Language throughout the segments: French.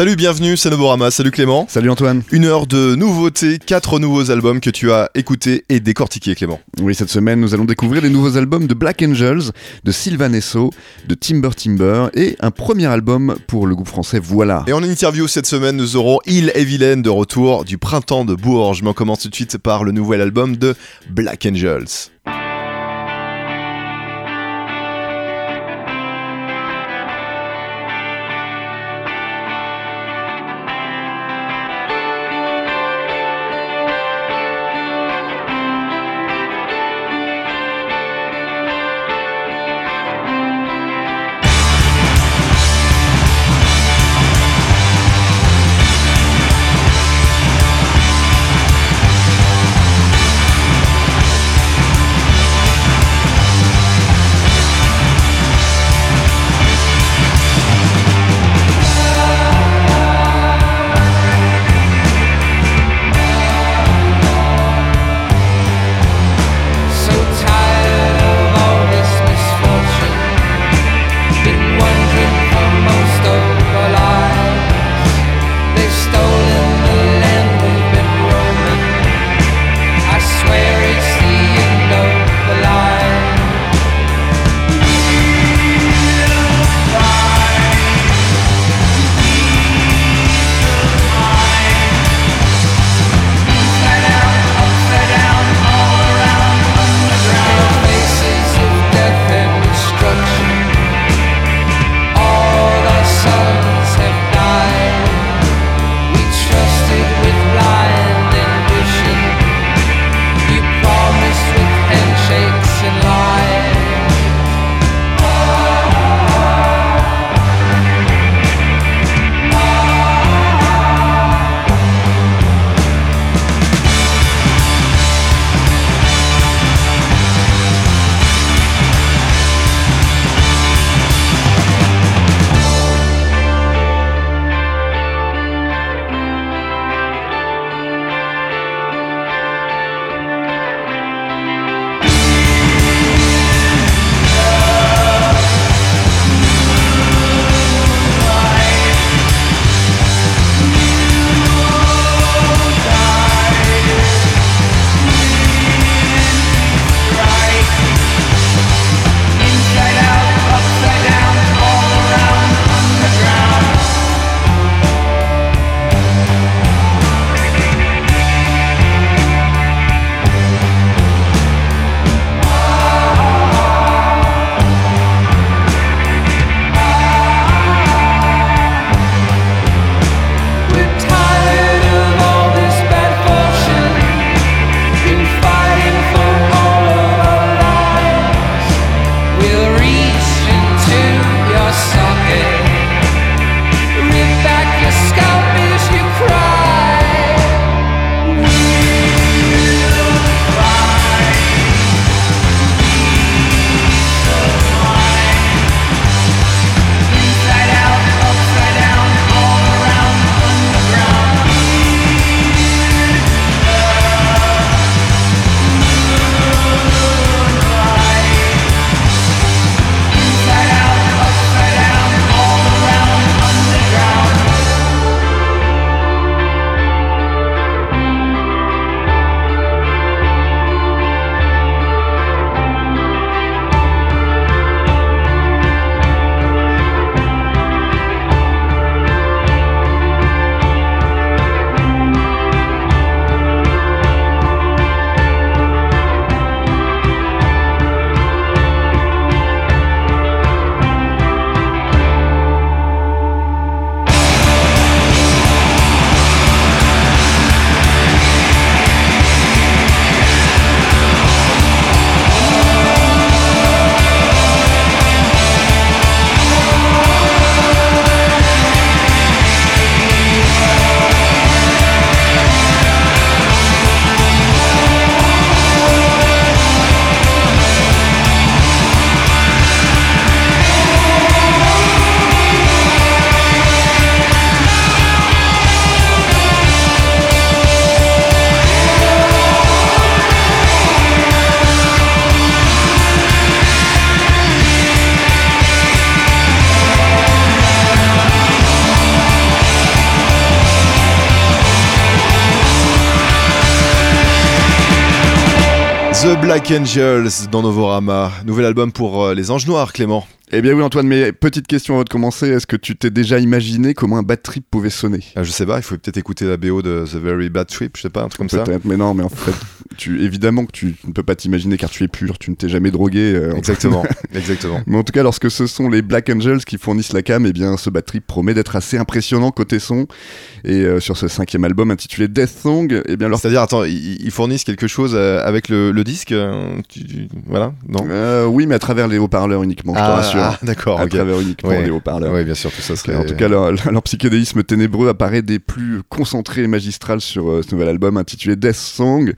Salut, bienvenue, c'est Novorama. Salut Clément. Salut Antoine. Une heure de nouveautés, quatre nouveaux albums que tu as écoutés et décortiqués, Clément. Oui, cette semaine, nous allons découvrir les nouveaux albums de Black Angels, de Sylvan Esso, de Timber Timber et un premier album pour le groupe français Voilà. Et en interview cette semaine, nous aurons Il et Vilaine de retour du printemps de Bourges. Mais on commence tout de suite par le nouvel album de Black Angels. Angels dans Novorama, nouvel album pour euh, les Anges Noirs, Clément. Eh bien oui Antoine, mais petite question avant de commencer, est-ce que tu t'es déjà imaginé comment un bad trip pouvait sonner? Ah, Je sais pas, il faut peut-être écouter la BO de The Very Bad Trip, je sais pas, un truc comme ça. Peut-être, mais non, mais en fait, tu, évidemment que tu ne peux pas t'imaginer car tu es pur, tu ne t'es jamais drogué. Euh, exactement, exactement. Mais en tout cas, lorsque ce sont les Black Angels qui fournissent la cam, eh bien ce bad trip promet d'être assez impressionnant côté son. Et euh, sur ce cinquième album intitulé Death Song, eh bien leur... C'est-à-dire, attends, ils, fournissent quelque chose euh, avec le, disque Voilà, non? Oui, mais à travers les haut-parleurs uniquement, je te ah, rassure. Ah, d'accord, uniquement des haut-parleurs. Oui, bien sûr, tout ça serait... En tout cas, leur, psychédélisme ténébreux apparaît des plus concentrés et magistral sur euh, ce nouvel album intitulé Death Song.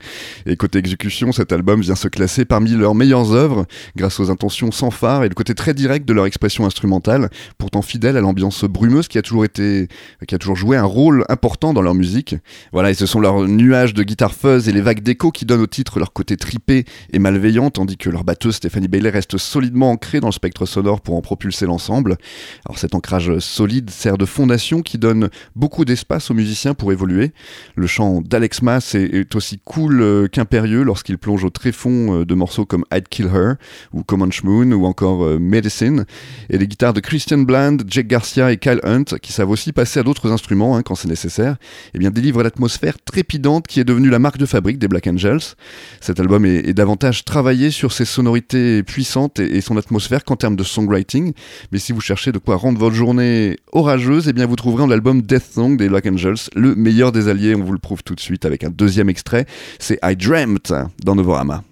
Et côté exécution, cet album vient se classer parmi leurs meilleures œuvres grâce aux intentions sans phare et le côté très direct de leur expression instrumentale, pourtant fidèle à l'ambiance brumeuse qui a toujours été, qui a toujours joué un rôle important dans leur musique. Voilà, et ce sont leurs nuages de guitare fuzz et les vagues d'écho qui donnent au titre leur côté tripé et malveillant, tandis que leur batteuse Stéphanie Bailey reste solidement ancrée dans le spectre sonore pour en propulser l'ensemble. Alors cet ancrage solide sert de fondation qui donne beaucoup d'espace aux musiciens pour évoluer. Le chant d'Alex Mass est, aussi cool euh, qu'impérieux lorsqu'il plonge au tréfond euh, de morceaux comme I'd Kill Her ou Comanche Moon ou encore euh, Medicine. Et les guitares de Christian Bland, Jake Garcia et Kyle Hunt, qui savent aussi passer à d'autres instruments hein, quand c'est nécessaire, eh bien délivrent l'atmosphère trépidante qui est devenue la marque de fabrique des Black Angels. Cet album est, davantage travaillé sur ses sonorités puissantes et, son atmosphère qu'en termes de songwriting, mais si vous cherchez de quoi rendre votre journée orageuse, eh bien vous trouverez dans l'album Death Song des Black Angels le meilleur des alliés. On vous le prouve tout de suite avec un deuxième extrait. C'est I Dreamt dans Novorama.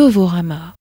N-O-V-O-R-A-M-A.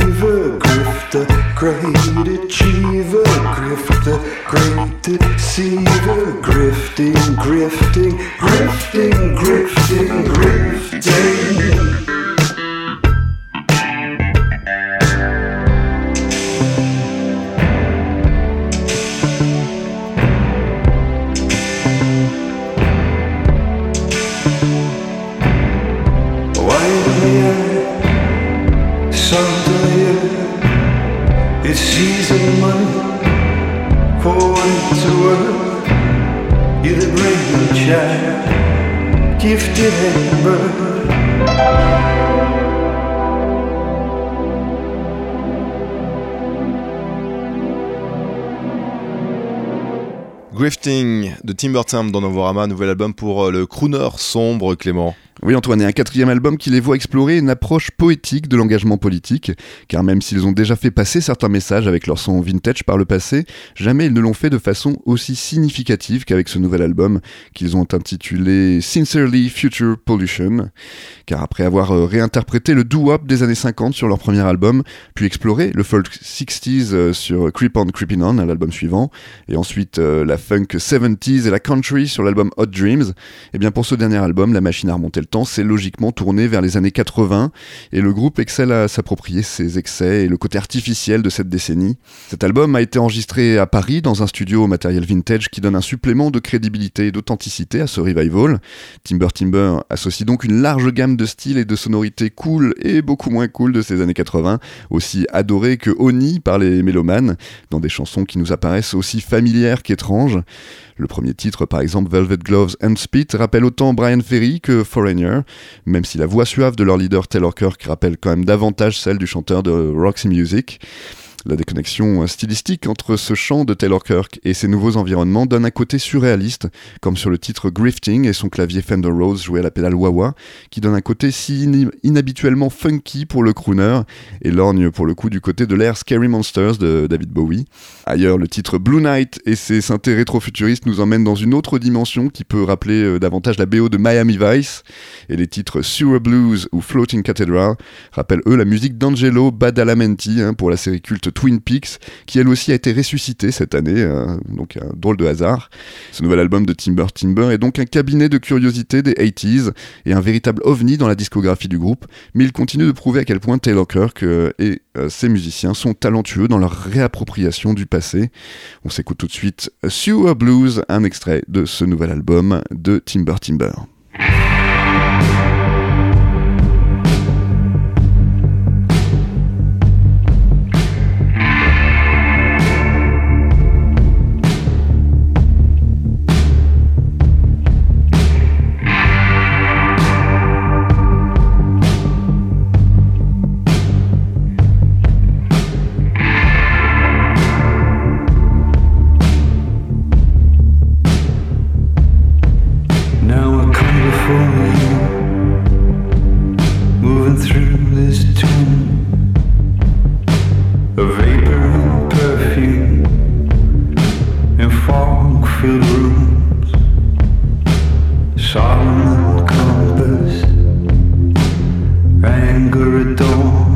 achiever, grifter, great achiever, grifter, great deceiver, grifting, grifting, grifting, grifting, grifting. grifting. De Tim Burton dans Novorama, nouvel album pour euh, le crooner sombre Clément. Oui, Antoine, et un quatrième album qui les voit explorer une approche poétique de l'engagement politique, car même s'ils ont déjà fait passer certains messages avec leur son vintage par le passé, jamais ils ne l'ont fait de façon aussi significative qu'avec ce nouvel album qu'ils ont intitulé Sincerely Future Pollution, car après avoir euh, réinterprété le doo-wop des années 50 sur leur premier album, puis exploré le folk 60s euh, sur Creep On Creeping On, l'album suivant, et ensuite euh, la funk 70s et la country sur l'album Hot Dreams, et eh bien pour ce dernier album, la machine a remonté le temps s'est logiquement tourné vers les années 80 et le groupe excelle à s'approprier ses excès et le côté artificiel de cette décennie. Cet album a été enregistré à Paris dans un studio au matériel vintage qui donne un supplément de crédibilité et d'authenticité à ce revival. Timber Timber associe donc une large gamme de styles et de sonorités cool et beaucoup moins cool de ces années 80, aussi adorées que honnies par les mélomanes, dans des chansons qui nous apparaissent aussi familières qu'étranges. Le premier titre, par exemple Velvet Gloves and Spit, rappelle autant Brian Ferry que Même si la voix suave de leur leader Taylor Kirk rappelle quand même davantage celle du chanteur de Roxy Music. La déconnexion stylistique entre ce chant de Taylor Kirk et ses nouveaux environnements donne un côté surréaliste, comme sur le titre Grifting et son clavier Fender Rose joué à la pédale wah-wah, qui donne un côté si inhabituellement funky pour le crooner, et lorgne pour le coup du côté de l'air Scary Monsters de David Bowie. Ailleurs, le titre Blue Night et ses synthés rétro-futuristes nous emmènent dans une autre dimension qui peut rappeler euh, davantage la BO de Miami Vice, et les titres Sewer Blues ou Floating Cathedral rappellent eux la musique d'Angelo Badalamenti hein, pour la série culte Twin Peaks, qui elle aussi a été ressuscité cette année, euh, donc un drôle de hasard. Ce nouvel album de Timber Timber est donc un cabinet de curiosité des 80s et un véritable ovni dans la discographie du groupe, mais il continue de prouver à quel point Taylor Kirk euh, et euh, ses musiciens sont talentueux dans leur réappropriation du passé. On s'écoute tout de suite Sewer Blues, un extrait de ce nouvel album de Timber Timber. never a door.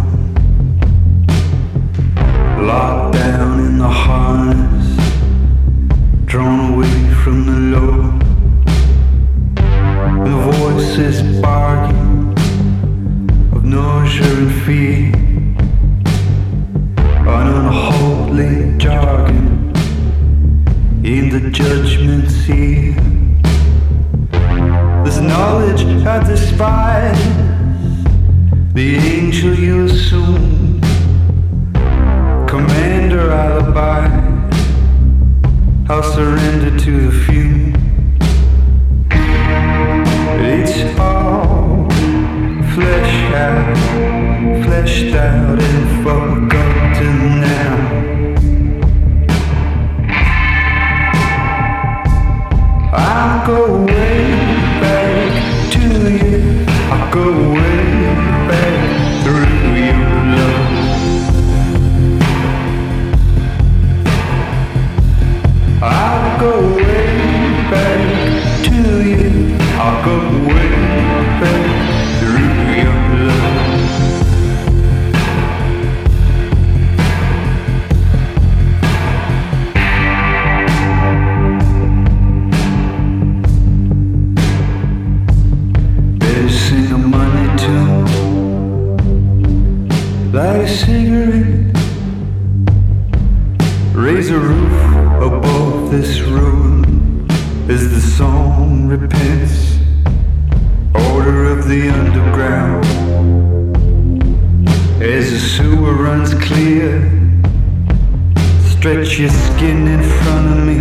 Stretch your skin in front of me.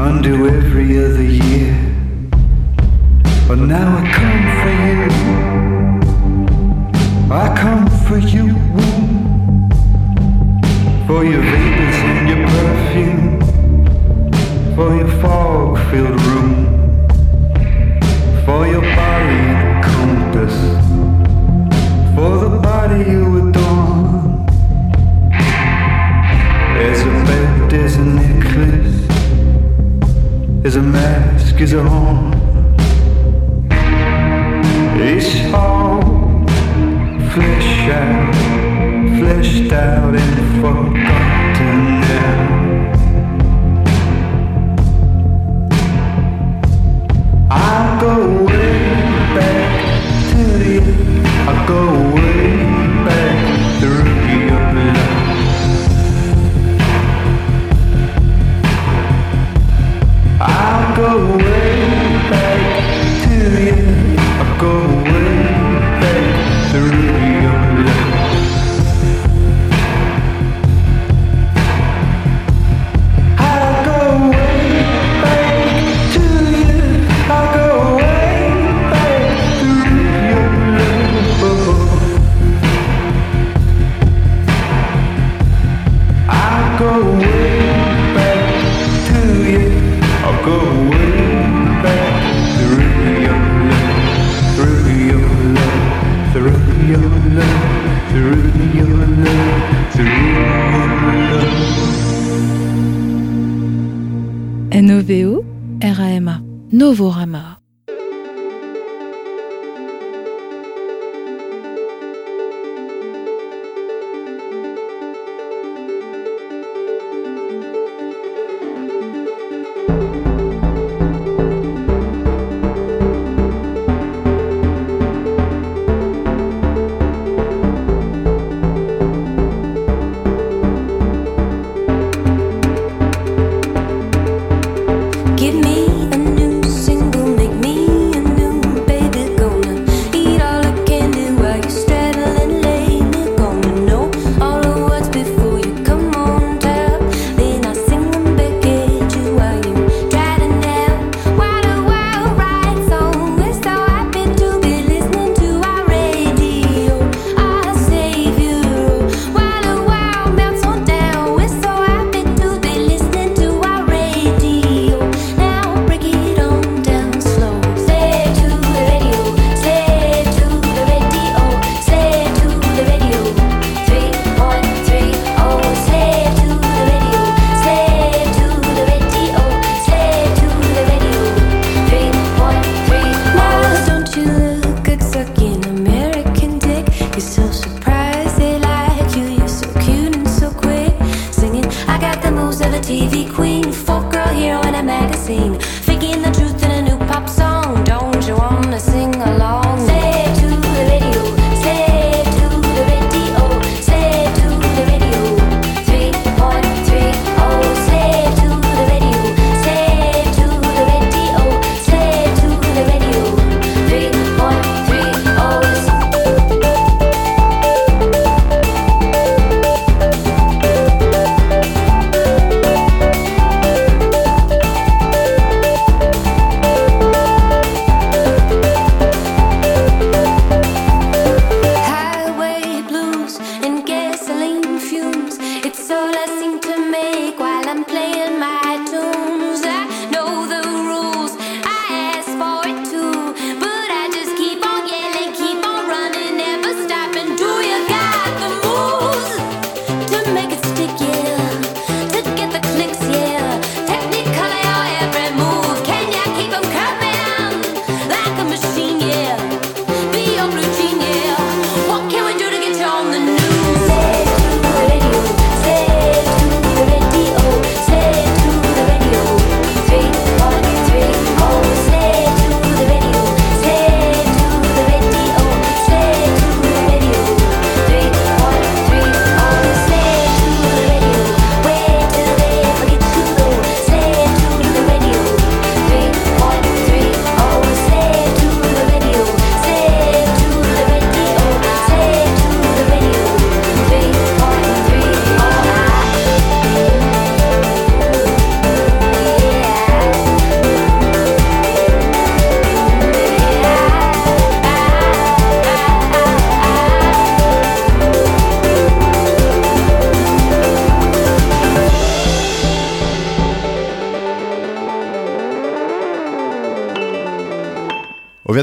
Undo every other year. But now I come for you. I come for you. For your vapors and your perfume. For your fog filled room. For your body and compass. For the body you is a mask, is a horn. It's all fleshed out, fleshed out and forgotten now. I'll go way back to you. I'll go Novorama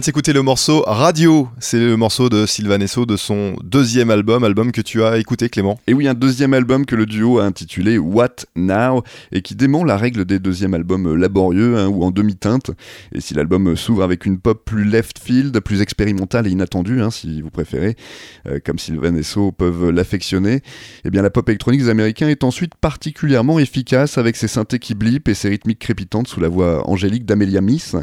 de le morceau Radio. C'est le morceau de Sylvain Esso de son deuxième album, album que tu as écouté Clément. Et oui, un deuxième album que le duo a intitulé What Now et qui dément la règle des deuxièmes albums laborieux hein, ou en demi-teinte. Et si l'album s'ouvre avec une pop plus left field, plus expérimentale et inattendue, hein, si vous préférez, euh, comme Sylvain Esso peuvent l'affectionner, eh bien la pop électronique des Américains est ensuite particulièrement efficace avec ses synthés qui blip et ses rythmiques crépitantes sous la voix angélique d'Amelia Miss.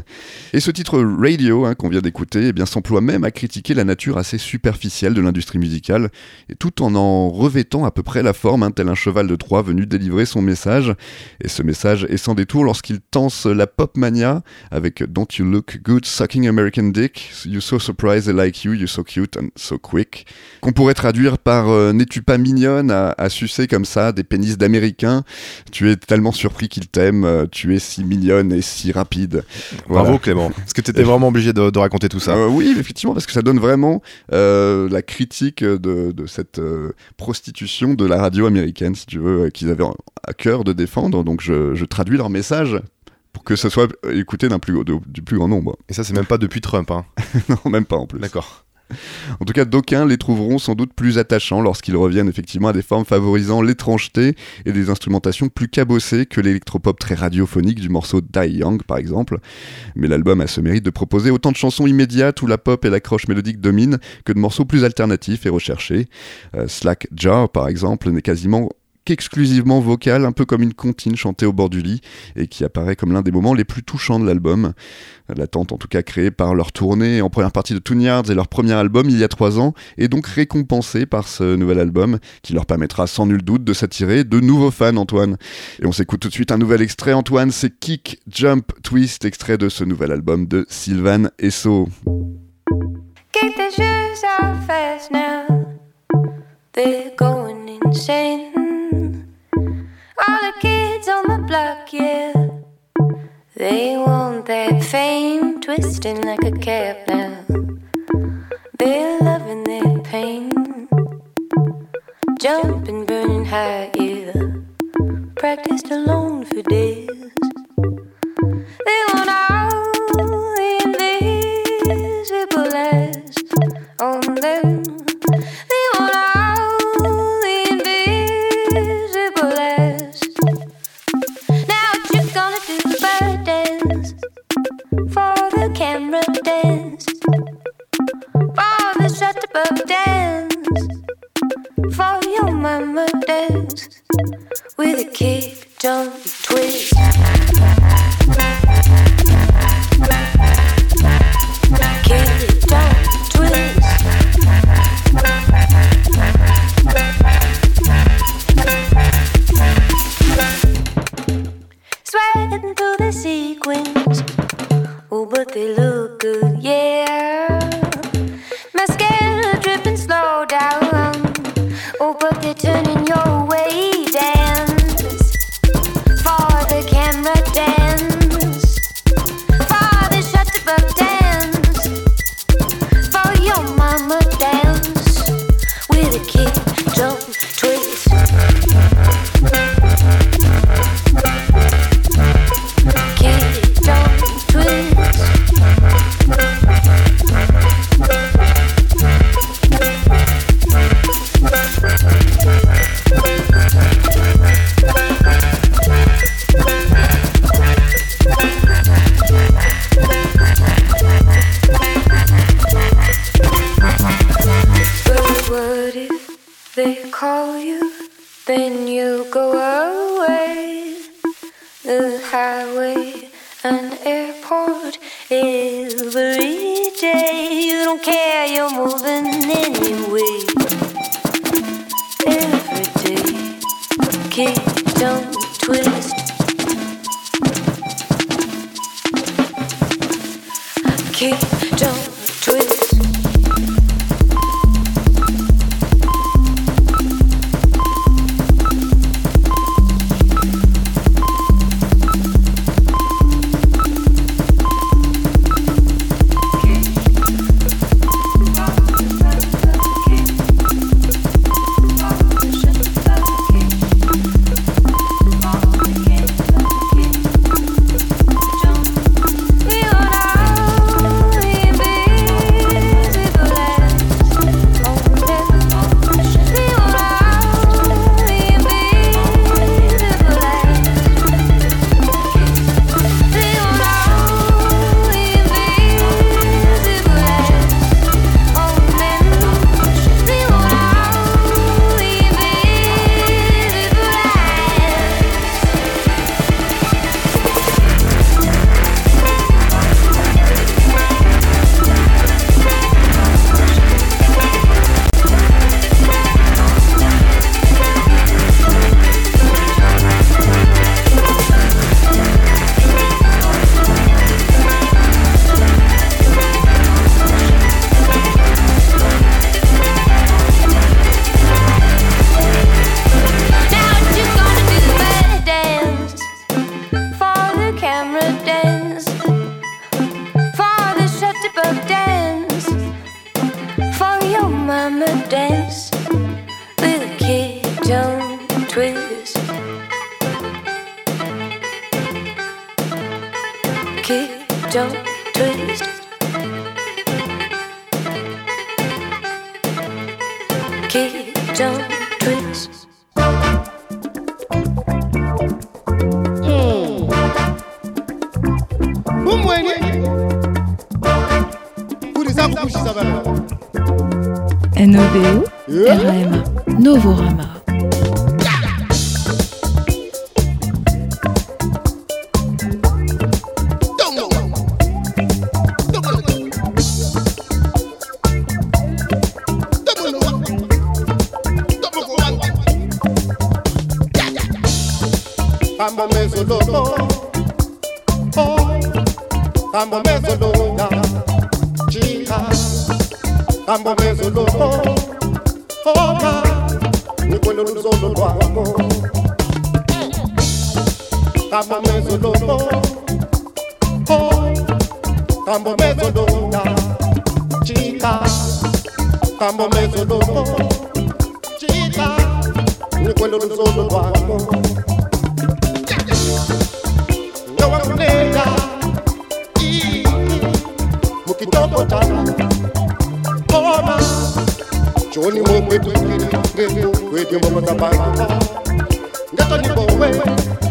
Et ce titre Radio hein, qu'on vient d'écouter eh bien s'emploie même à critiquer la nature assez superficielle de l'industrie musicale, et tout en en revêtant à peu près la forme, hein, tel un cheval de Troie venu délivrer son message. Et ce message est sans détour lorsqu'il tense la pop mania avec Don't You Look Good Sucking American Dick, You So Surprised I Like You, You So Cute and So Quick, qu'on pourrait traduire par euh, N'es-tu pas mignonne à, à sucer comme ça des pénis d'américains? Tu es tellement surpris qu'ils t'aiment, euh, tu es si mignonne et si rapide. Bravo. Clément. Est-ce que tu étais vraiment obligé de, de raconter tout ça Euh, oui, effectivement, parce que ça donne vraiment euh, la critique de, de cette euh, prostitution de la radio américaine, si tu veux, qu'ils avaient à cœur de défendre. Donc je, je traduis leur message pour que ça soit écouté d'un plus, de- du plus grand nombre. Et ça, c'est même pas depuis Trump. Hein. non, même pas en plus. D'accord. En tout cas, d'aucuns les trouveront sans doute plus attachants lorsqu'ils reviennent effectivement à des formes favorisant l'étrangeté et des instrumentations plus cabossées que l'électropop très radiophonique du morceau Die Young par exemple. Mais l'album a ce mérite de proposer autant de chansons immédiates où la pop et l'accroche mélodique dominent que de morceaux plus alternatifs et recherchés. Euh, Slack Jar par exemple n'est quasiment exclusivement vocal, un peu comme une comptine chantée au bord du lit, et qui apparaît comme l'un des moments les plus touchants de l'album. L'attente en tout cas créée par leur tournée en première partie de Toon Yards et leur premier album il y a trois ans, est donc récompensée par ce nouvel album, qui leur permettra sans nul doute de s'attirer de nouveaux fans, Antoine. Et on s'écoute tout de suite un nouvel extrait, Antoine, c'est Kick, Jump, Twist, extrait de ce nouvel album de Sylvan Esso. Block, yeah. They want that fame, twisting like a cap now. They're loving their pain. Jumping, burning high, yeah. Practiced alone for days. They want all Joni mo kwe kwe kwe kwe kwe kwe kwe kwe kwe kwe kwe kwe kwe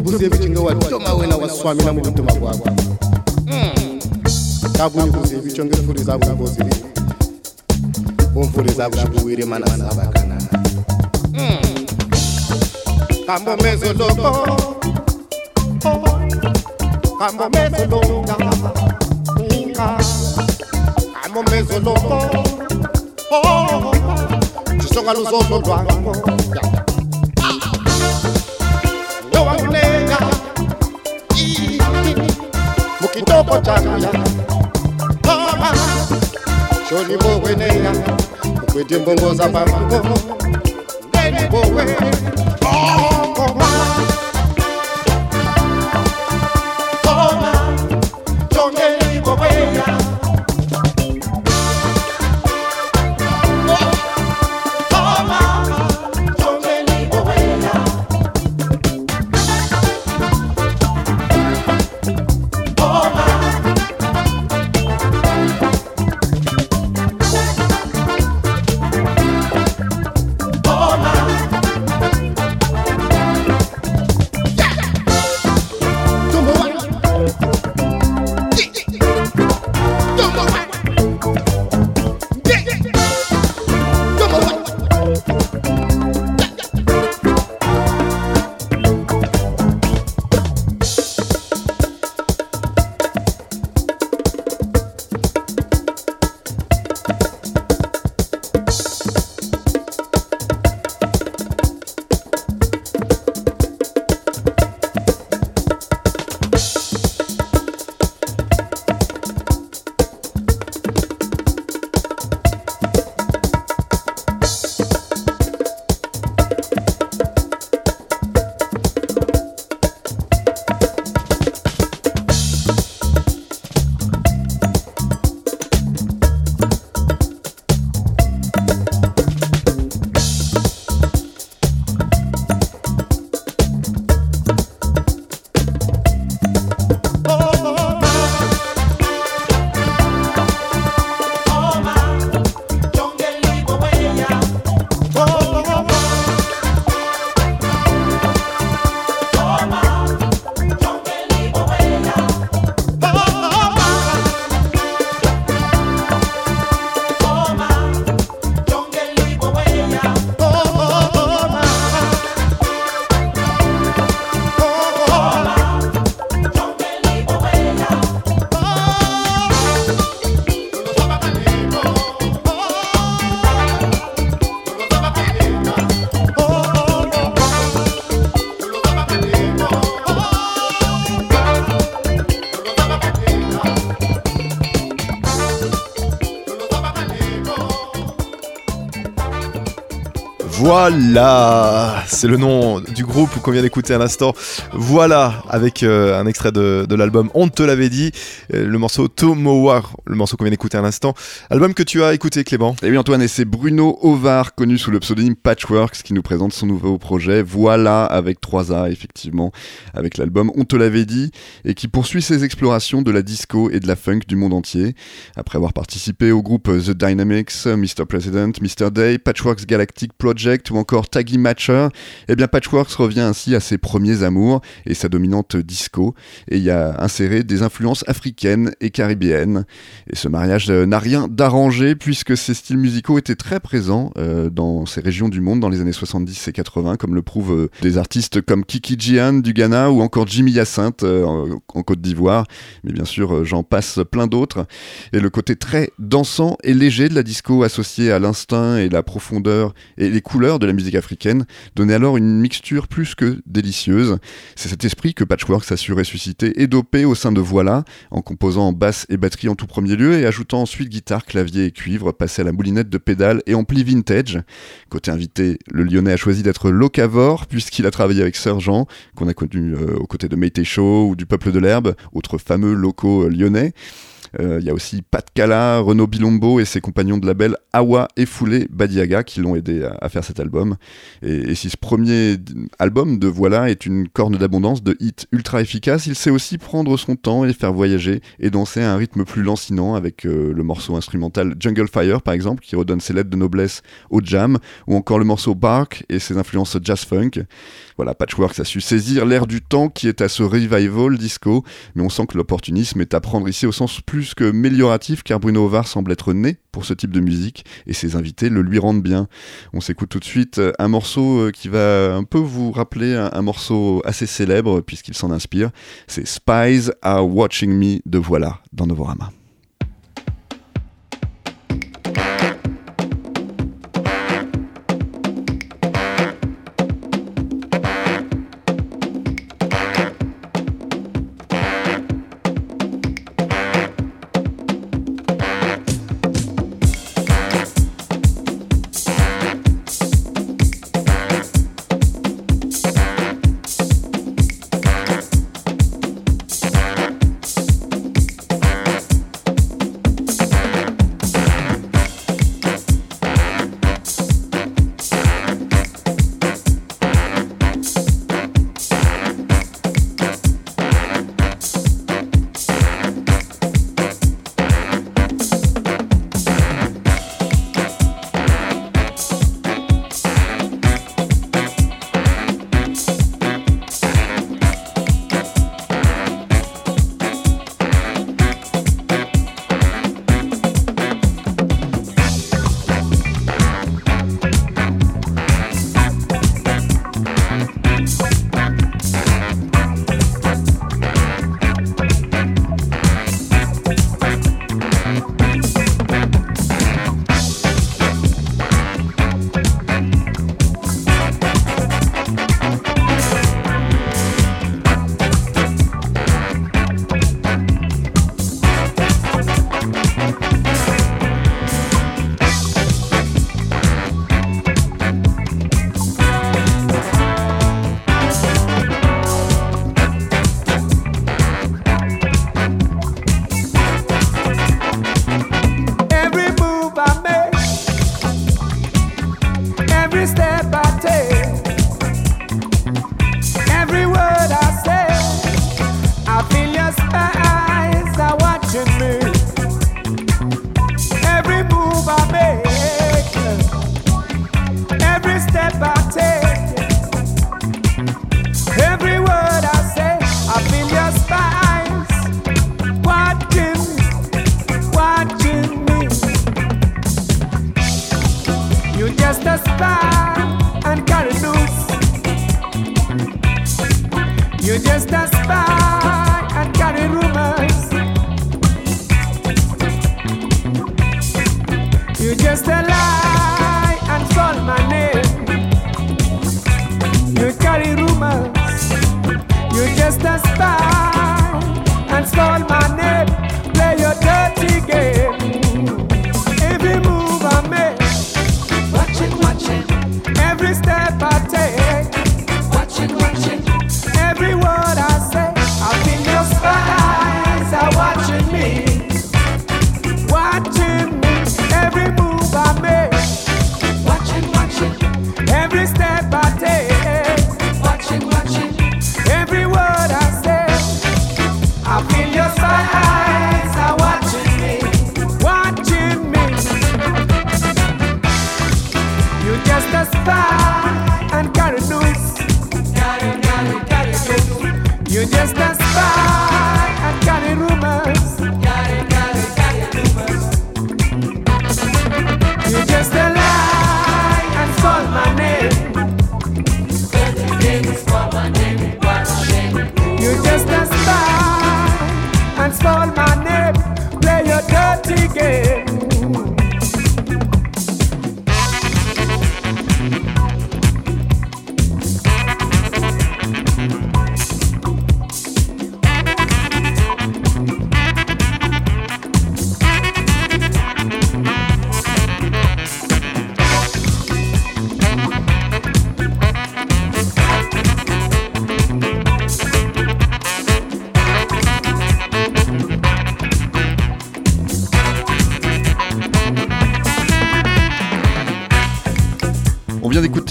ndikuzevichi ngewadoma wena waswami na mukuduma kwakwa takunyikuzevicho hmm. ngefuri zakumbozili umfuri zakushikuwire mana asavakanana hmm. kambomezoloko kambomezoloka kambomezoloko oh, chisonga luzolo lwako kotakaya baba shoni boweneya ukwete mbongo zabango ndeni bowe oh. Voilà, c'est le nom du groupe qu'on vient d'écouter à l'instant. Voilà, avec euh, un extrait de, l'album On te l'avait dit, euh, le morceau Tomowa, le morceau qu'on vient d'écouter à l'instant. Album que tu as écouté, Clément. Et oui Antoine, et c'est Bruno Ovar, connu sous le pseudonyme Patchworks, qui nous présente son nouveau projet, Voilà, avec 3 A, effectivement, avec l'album On te l'avait dit, et qui poursuit ses explorations de la disco et de la funk du monde entier. Après avoir participé au groupe The Dynamics, Mr. President, Mr. Day, Patchworks Galactic Project ou encore Taggy Matcher, eh bien Patchworks revient ainsi à ses premiers amours et sa dominante disco, et y a inséré des influences africaines et caribéennes. Et ce mariage euh, n'a rien d'arrangé puisque ces styles musicaux étaient très présents euh, dans ces régions du monde dans les années 70 et 80, comme le prouvent euh, des artistes comme Kiki Jian du Ghana ou encore Jimmy Hyacinthe en, Côte d'Ivoire. Mais bien sûr, j'en passe plein d'autres. Et le côté très dansant et léger de la disco associé à l'instinct et la profondeur et les couleurs de la musique africaine donnait alors une mixture plus que délicieuse. C'est cet esprit que Patchworks a su ressusciter et doper au sein de Voilà, en composant basse et batterie en tout premier lieu et ajoutant ensuite guitare, clavier et cuivre, passé à la moulinette de pédales et ampli vintage. Côté invité, le Lyonnais a choisi d'être locavore puisqu'il a travaillé avec Sir Jean, qu'on a connu euh, aux côtés de Mété Show ou du Peuple de l'Herbe, autres fameux locaux euh, lyonnais. Euh, Il y a aussi Pat Cala, Renaud Bilombo et ses compagnons de label Awa et Foulé Badiaga qui l'ont aidé à, faire cet album. Et, si ce premier album de Voilà est une corne d'abondance de hits ultra efficaces, il sait aussi prendre son temps et faire voyager et danser à un rythme plus lancinant avec euh, le morceau instrumental Jungle Fire par exemple qui redonne ses lettres de noblesse au jam ou encore le morceau Bark et ses influences jazz funk. Voilà, Patchworks a su saisir l'air du temps qui est à ce revival disco, mais on sent que l'opportunisme est à prendre ici au sens plus que mélioratif, car Bruno Ovar semble être né pour ce type de musique, et ses invités le lui rendent bien. On s'écoute tout de suite euh, un morceau euh, qui va un peu vous rappeler un, un morceau assez célèbre, puisqu'il s'en inspire. C'est Spies Are Watching Me de Voilà, dans Novorama.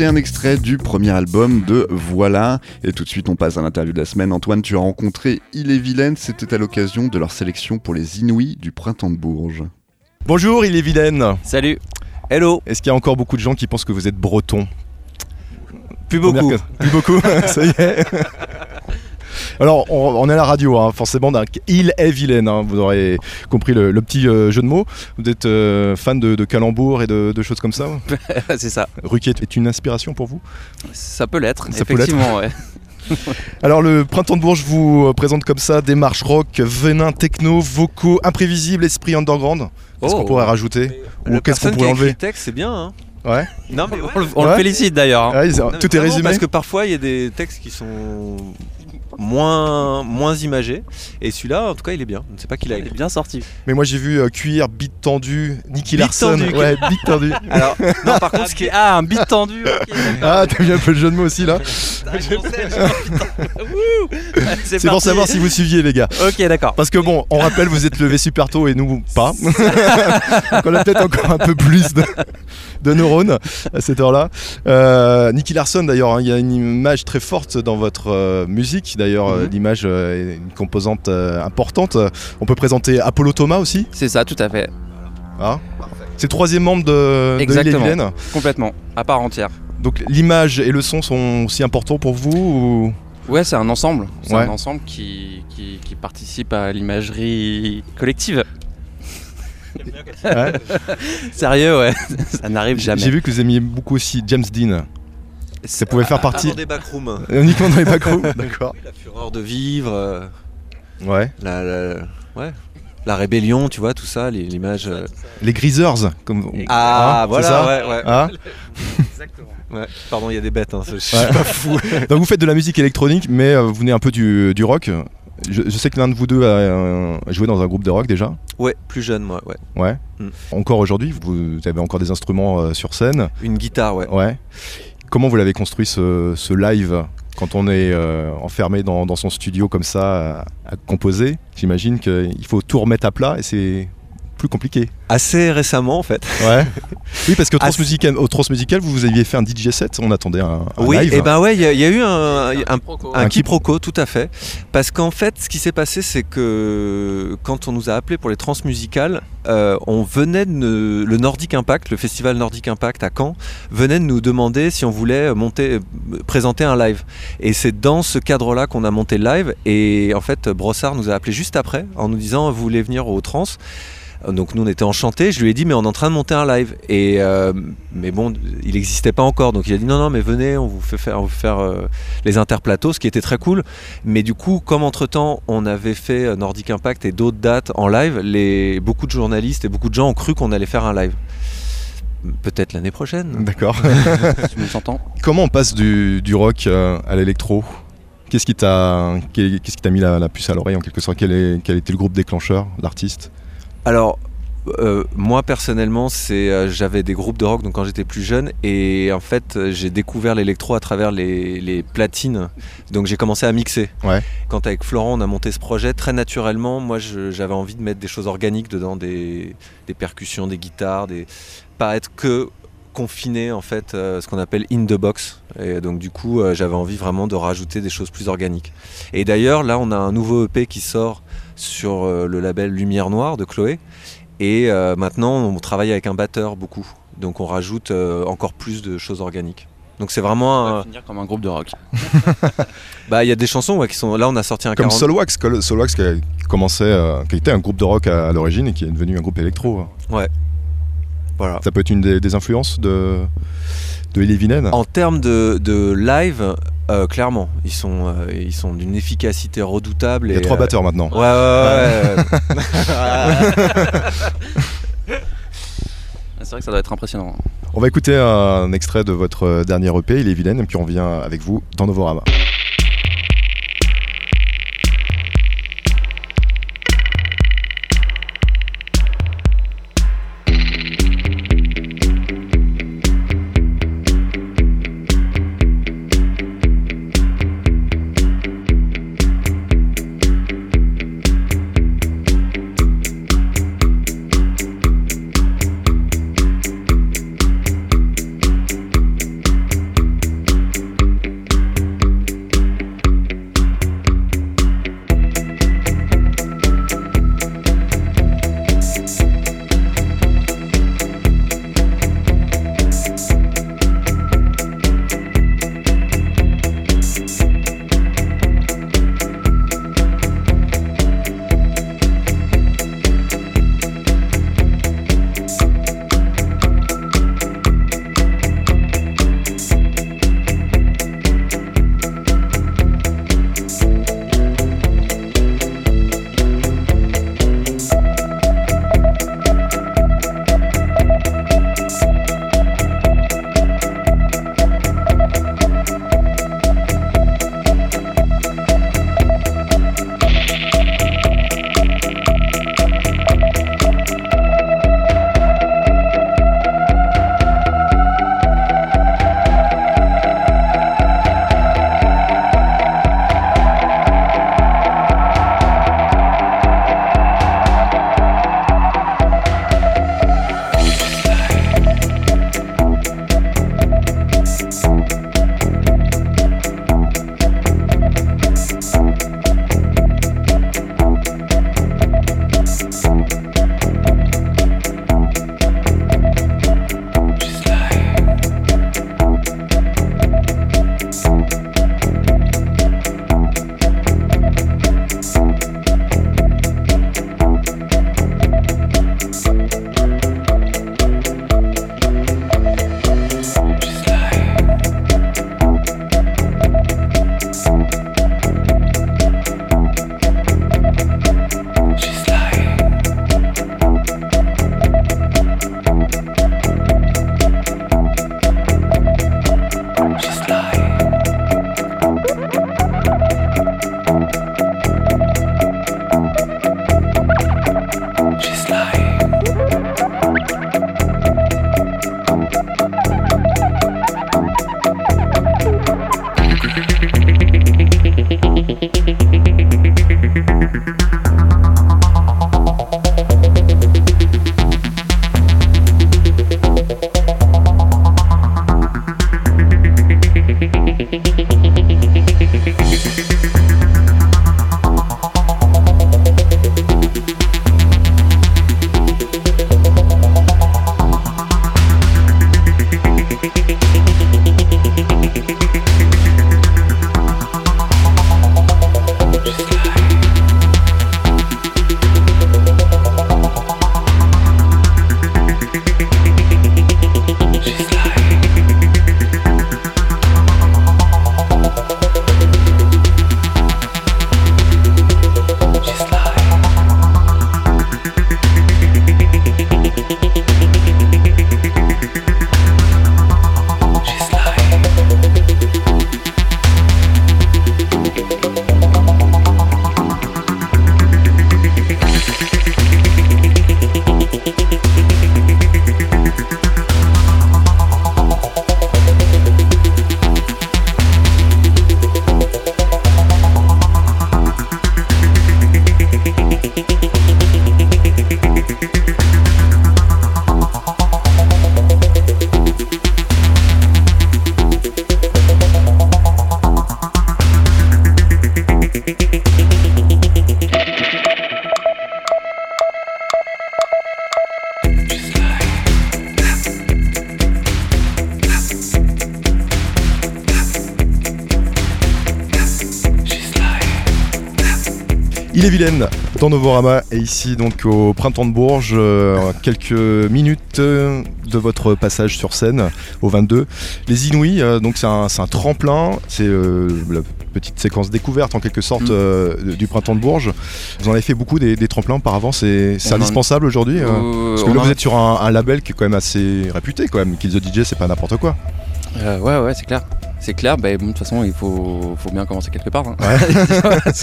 Un extrait du premier album de Voilà, et tout de suite on passe à l'interview de la semaine. Antoine, tu as rencontré Il est Vilaine, c'était à l'occasion de leur sélection pour les Inouïs du Printemps de Bourges. Bonjour, il est Vilaine. Salut. Hello. Est-ce qu'il y a encore beaucoup de gens qui pensent que vous êtes breton? Plus beaucoup. Plus beaucoup, ça y est. Alors, on, on est à la radio, hein, forcément, d'un- il est vilaine, hein, vous aurez compris le, le petit euh, jeu de mots. Vous êtes euh, fan de, de calembours et de, de choses comme ça c'est ça. Ruquier est une inspiration pour vous? Ça peut l'être, Ça peut l'être. effectivement, ouais. Alors, le Printemps de Bourges vous euh, présente comme ça démarche rock, venin techno, vocaux, imprévisible, esprit underground. Qu'est-ce qu'on Oh. pourrait rajouter Ou La qu'est-ce qu'on qui pourrait enlever le texte, c'est bien. Hein Ouais. Non, mais On, le- on Ouais. le félicite d'ailleurs. hein. Ouais, c'est- Non, mais Tout est résumé Parce que parfois, il y a des textes qui sont moins, moins imagés. Et celui-là, en tout cas, il est bien. Je ne sais pas qui l'a Il est bien sorti. Mais moi j'ai vu euh, cuir, beat tendu, Nicky Beat Larson. tendu, ouais, beat tendu. Alors, non, par contre, ce qui est. Ah, un beat tendu. Ah, t'as vu un peu le jeu de mots aussi là C'est pour savoir si vous suiviez les gars. Ok, d'accord. Parce que bon, on rappelle, vous êtes levé super tôt et nous pas. Donc on a peut-être encore un peu plus de, de neurones à cette heure-là. Euh, Nicky Larson d'ailleurs, hein, il y a une image très forte dans votre euh, musique. D'ailleurs, euh, Mhm. l'image euh, est une composante euh, importante. On peut présenter Apollo Thomas aussi? C'est ça, tout à fait. Hein c'est le troisième membre de, Exactement. Complètement. À part entière. Donc l'image et le son sont aussi importants pour vous ou... Ouais, c'est un ensemble. C'est Ouais. un ensemble qui, qui, qui participe à l'imagerie collective. Ouais. Sérieux, ouais. Ça n'arrive jamais. J'ai vu que vous aimiez beaucoup aussi James Dean. Ça pouvait faire Pas partie dans des backrooms. uniquement dans les backrooms. D'accord. La fureur de vivre, euh, Ouais. la, la- ouais. la rébellion, tu vois, tout ça, les- l'image. euh. Les Greasers. Comme... Ah, Hein, c'est voilà, ça ouais, ouais. Hein ouais. Pardon, il y a des bêtes, hein, je suis Ouais. pas fou. Donc vous faites de la musique électronique, mais euh, vous venez un peu du, du rock. Je, je sais que l'un de vous deux a joué dans un groupe de rock déjà. Ouais, plus jeune, moi, ouais. Ouais. Mm. Encore aujourd'hui, vous avez encore des instruments euh, sur scène. Une guitare, ouais. Ouais. Comment vous l'avez construit ce, live quand on est euh, enfermé dans, dans son studio comme ça à, à composer? J'imagine qu'il faut tout remettre à plat et c'est plus compliqué. Assez récemment, en fait. Ouais. oui, parce que Transmusical, au Transmusical, vous, vous aviez fait un DJ set, on attendait un, un oui, live. et ben ouais, il y, a- il y a eu un, un, Un un qui- quiproquo, tout à fait. Parce qu'en fait, ce qui s'est passé, c'est que quand on nous a appelés pour les transmusicales, euh, on venait de ne- le Nordic Impact, le festival Nordic Impact à Caen, venait de nous demander si on voulait monter, présenter un live. Et c'est dans ce cadre-là qu'on a monté le live. Et en fait, Brossard nous a appelé juste après en nous disant vous voulez venir au trans? Donc nous on était enchantés, je lui ai dit mais on est en train de monter un live. Et euh, mais bon il n'existait pas encore. Donc il a dit non non mais venez on vous fait faire, on vous fait faire euh, les interplateaux ce qui était très cool. Mais du coup comme entre temps on avait fait euh, Nordic Impact et d'autres dates en live les, beaucoup de journalistes et beaucoup de gens ont cru qu'on allait faire un live. Peut-être l'année prochaine. D'accord. Comment on passe du, du rock à l'électro? Qu'est-ce qui t'a qu'est- qu'est-ce qui t'a mis la, la puce à l'oreille en quelque sorte? Quel, est, quel était le groupe déclencheur, l'artiste? Alors, euh, moi personnellement, c'est euh, j'avais des groupes de rock donc quand j'étais plus jeune et en fait j'ai découvert l'électro à travers les, les platines. Donc j'ai commencé à mixer. Ouais. Quand avec Florent on a monté ce projet, très naturellement, moi j'avais envie de mettre des choses organiques dedans, des, des percussions, des guitares, des pas être que confiné en fait, euh, ce qu'on appelle in the box. Et donc du coup j'avais envie vraiment de rajouter des choses plus organiques. Et d'ailleurs là on a un nouveau EP qui sort sur euh, le label Lumière Noire de Chloé. Et euh, maintenant, on travaille avec un batteur beaucoup. Donc on rajoute euh, encore plus de choses organiques. Donc c'est vraiment On va un... finir comme un groupe de rock. Bah il y a des chansons ouais, qui sont... Là on a sorti un Comme 40... Solwax, qui, a- commençait, euh, qui était un groupe de rock à, à l'origine et qui est devenu un groupe électro. Voilà. Ça peut être une des, des influences de, de Elie Vinen En termes de, de live, Euh, clairement, ils sont, euh, ils sont d'une efficacité redoutable. Il y a et, trois euh, batteurs maintenant. Ouais, ouais, ouais. ouais. C'est vrai que ça doit être impressionnant. On va écouter un extrait de votre dernier EP, Il est vilaine, et puis on revient avec vous dans Novorama. Dans Novorama et ici donc au printemps de Bourges, euh, quelques minutes euh, de votre passage sur scène au 22. Les Inouïs, euh, donc c'est un, un tremplin, c'est euh, la petite séquence découverte en quelque sorte Mm. du printemps de Bourges. Vous en avez fait beaucoup des, des tremplins auparavant, c'est en- indispensable aujourd'hui Parce que là en- vous êtes sur un, un label qui est quand même assez réputé quand même, Kill the DJ c'est pas n'importe quoi. Ouais, ouais, c'est clair. C'est clair, bah, bon, de toute façon, il faut, faut bien commencer quelque part. hein.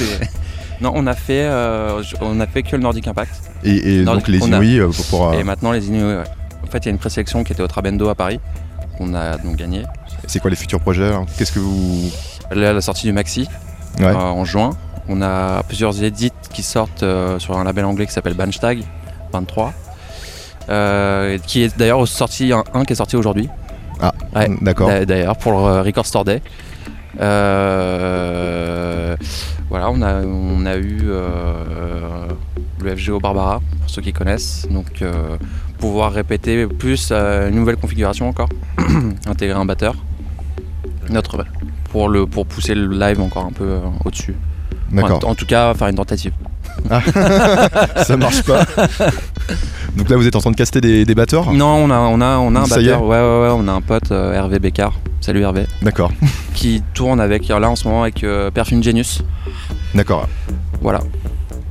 non, on a fait, euh, on a fait que le Nordic Impact. Et, donc les on a- euh, pour... Et maintenant, les Inuits, ouais. En fait, il y a une présélection qui était au Trabendo à Paris. On a donc gagné. c'est quoi les futurs projets hein? Qu'est-ce que vous... Là, la sortie du Maxi Ouais. euh, en juin. On a plusieurs édits qui sortent euh, sur un label anglais qui s'appelle Banstag 23. euh, qui est d'ailleurs sorti un, un qui est sorti aujourd'hui. Ah, Ouais, d'accord. d'a- D'ailleurs pour le Record Store Day. Euh, voilà, on a, on a eu euh, le FGO Barbara pour ceux qui connaissent. Donc euh, pouvoir répéter plus une nouvelle configuration encore, intégrer un batteur. Notre pour le pour pousser le live encore un peu au-dessus. D'accord. En tout cas, faire une tentative. ça marche pas. Donc là, vous êtes en train de caster des, des batteurs? Non, on a, on a, on a un Ça batteur. Ouais, ouais, ouais, on a un pote, euh, Hervé Bécard. Salut Hervé. D'accord, Qui tourne avec, là en ce moment, avec euh, Perfume Genius. d'accord. Voilà.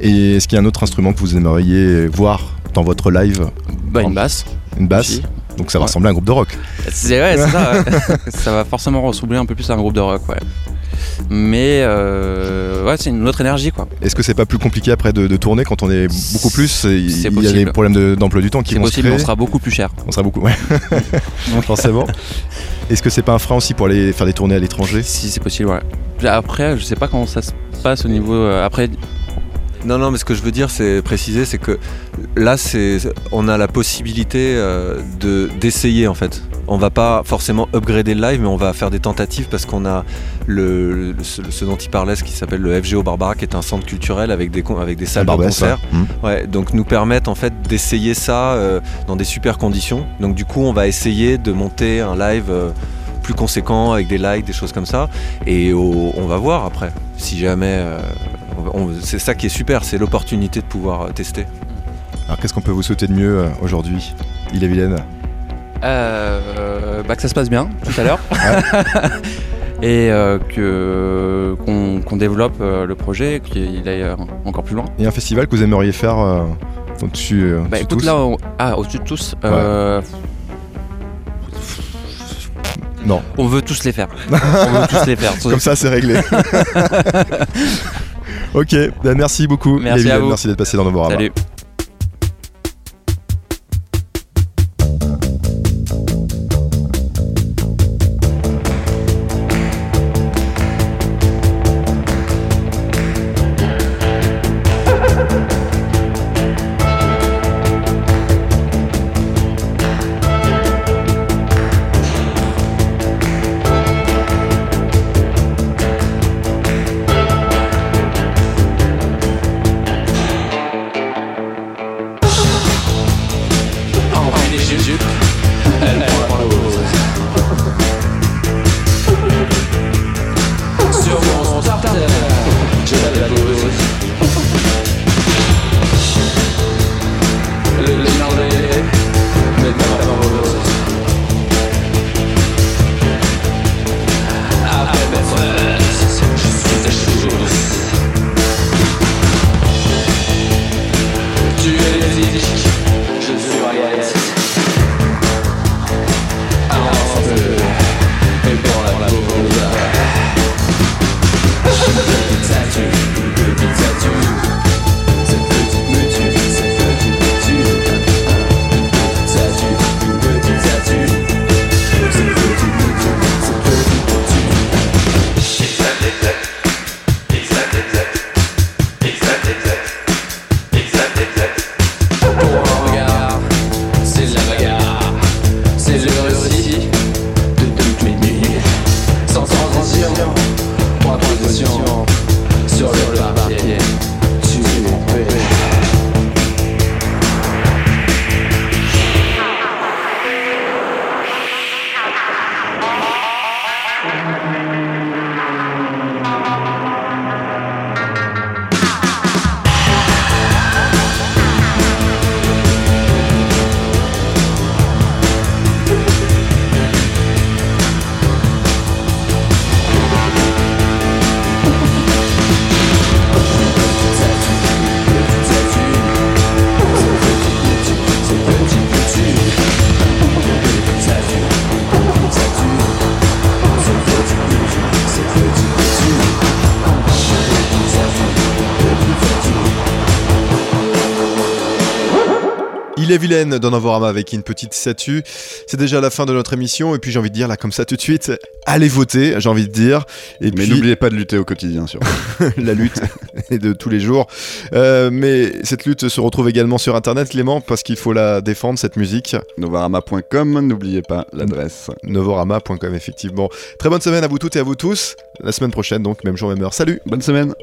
Et est-ce qu'il y a un autre instrument que vous aimeriez voir dans votre live? Bah, une basse. Une basse? Aussi. Donc ça va Ouais. ressembler à un groupe de rock. C'est ouais, c'est ça. ça va forcément ressembler un peu plus à un groupe de rock, ouais. Mais euh, ouais, c'est une autre énergie, quoi. Est-ce que c'est pas plus compliqué après de, de tourner quand on est beaucoup plus Il y a des problèmes de- d'emploi du temps qui vont se possible, mais créer. on sera beaucoup plus cher. On sera beaucoup, ouais. Forcément. Est-ce que c'est pas un frein aussi pour aller faire des tournées à l'étranger? Si c'est possible, ouais. Après, je sais pas comment ça se passe au niveau. euh, après, Non, non, mais ce que je veux dire, c'est préciser, c'est que là, c'est, on a la possibilité euh, de d'essayer en fait. On va pas forcément upgrader le live, mais on va faire des tentatives parce qu'on a le, le- ce, ce dont il parlait, ce qui s'appelle le FGO Barbara, qui est un centre culturel avec des avec des salles de concert. Ouais, donc nous permettent en fait d'essayer ça euh, dans des super conditions. Donc du coup, on va essayer de monter un live euh, plus conséquent avec des likes, des choses comme ça. Et on va voir après. Si jamais, c'est ça qui est super, c'est l'opportunité de pouvoir euh, tester. Alors qu'est-ce qu'on peut vous souhaiter de mieux euh, aujourd'hui Il est vilaine? euh, bah, que ça se passe bien tout à l'heure. Et euh, que qu'on développe euh, le projet, qu'il aille euh, encore plus loin. Il y a un festival que vous aimeriez faire euh, au-dessus Bah écoute tous? là, on- ah, au-dessus de tous, euh, Non, on veut tous les faire. on veut tous les faire. comme ça c'est réglé. Ok, bah, merci beaucoup. Merci à vous. D'être passé dans Novorama. Salut. Est vilaine dans Novorama avec une petite statue. C'est déjà la fin de notre émission et puis j'ai envie de dire là comme ça tout de suite, allez voter, j'ai envie de dire. Et Mais puis n'oubliez pas de lutter au quotidien sur. la lutte est de tous les jours. Euh, mais cette lutte se retrouve également sur internet Clément parce qu'il faut la défendre cette musique. Novarama.com, n'oubliez pas l'adresse. Novorama.com effectivement. Très bonne semaine à vous toutes et à vous tous. La semaine prochaine donc même jour même heure. Salut Bonne semaine